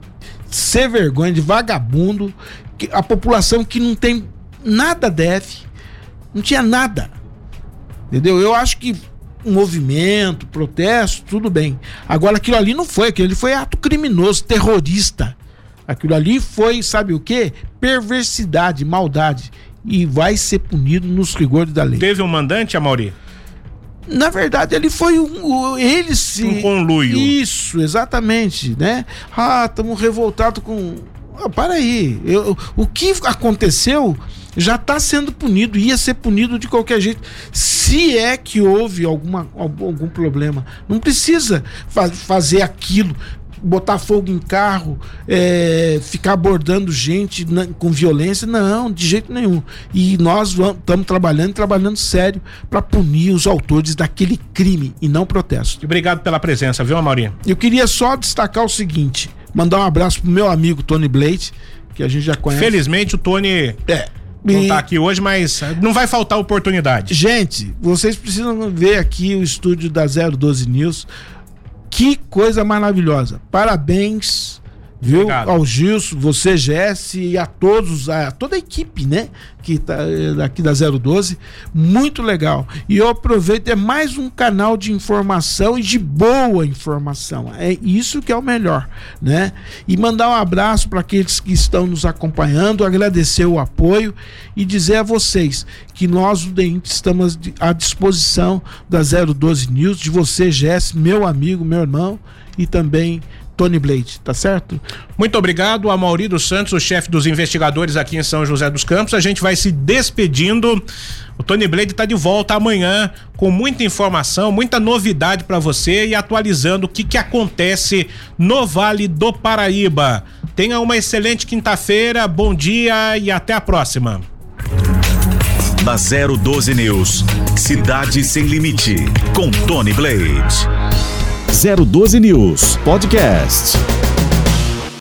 D: ser vergonha, de vagabundo, que, a população que não tem nada deve, não tinha nada. Entendeu? Eu acho que movimento, protesto, tudo bem. Agora aquilo ali não foi, aquilo ali foi ato criminoso, terrorista. Aquilo ali foi, sabe o que? Perversidade, maldade. E vai ser punido nos rigores da lei.
C: Teve um mandante, Amauri?
D: Na verdade, ele foi um. Ele se.
C: Um conluio.
D: Isso, exatamente, né? Ah, estamos revoltados com. Ah, para aí. Eu, o que aconteceu já está sendo punido, ia ser punido de qualquer jeito. Se é que houve alguma, algum problema. Não precisa fa fazer aquilo botar fogo em carro, é, ficar abordando gente na, com violência, não, de jeito nenhum. E nós estamos trabalhando, trabalhando sério para punir os autores daquele crime e não protesto.
C: Obrigado pela presença, viu, Amaurinho?
D: Eu queria só destacar o seguinte, mandar um abraço pro meu amigo Tony Blade, que a gente já conhece.
C: Felizmente o Tony é, não está aqui hoje, mas não vai faltar oportunidade.
D: Gente, vocês precisam ver aqui o estúdio da 012 News. Que coisa maravilhosa. Parabéns viu? Obrigado. Ao Gilson, você, Jesse e a todos, a toda a equipe, né? Que tá eh, aqui da 012. Muito legal. E eu aproveito, é mais um canal de informação e de boa informação. É isso que é o melhor, né? E mandar um abraço para aqueles que estão nos acompanhando, agradecer o apoio e dizer a vocês que nós, o DEINT, estamos à disposição da 012 News, de você, Jesse, meu amigo, meu irmão, e também Tony Blade, tá certo?
C: Muito obrigado a Mauri dos Santos, o chefe dos investigadores aqui em São José dos Campos. A gente vai se despedindo. O Tony Blade está de volta amanhã com muita informação, muita novidade para você e atualizando o que que acontece no Vale do Paraíba. Tenha uma excelente quinta-feira, bom dia e até a próxima.
B: Da 012 News, Cidade Sem Limite, com Tony Blade. 012 News Podcast.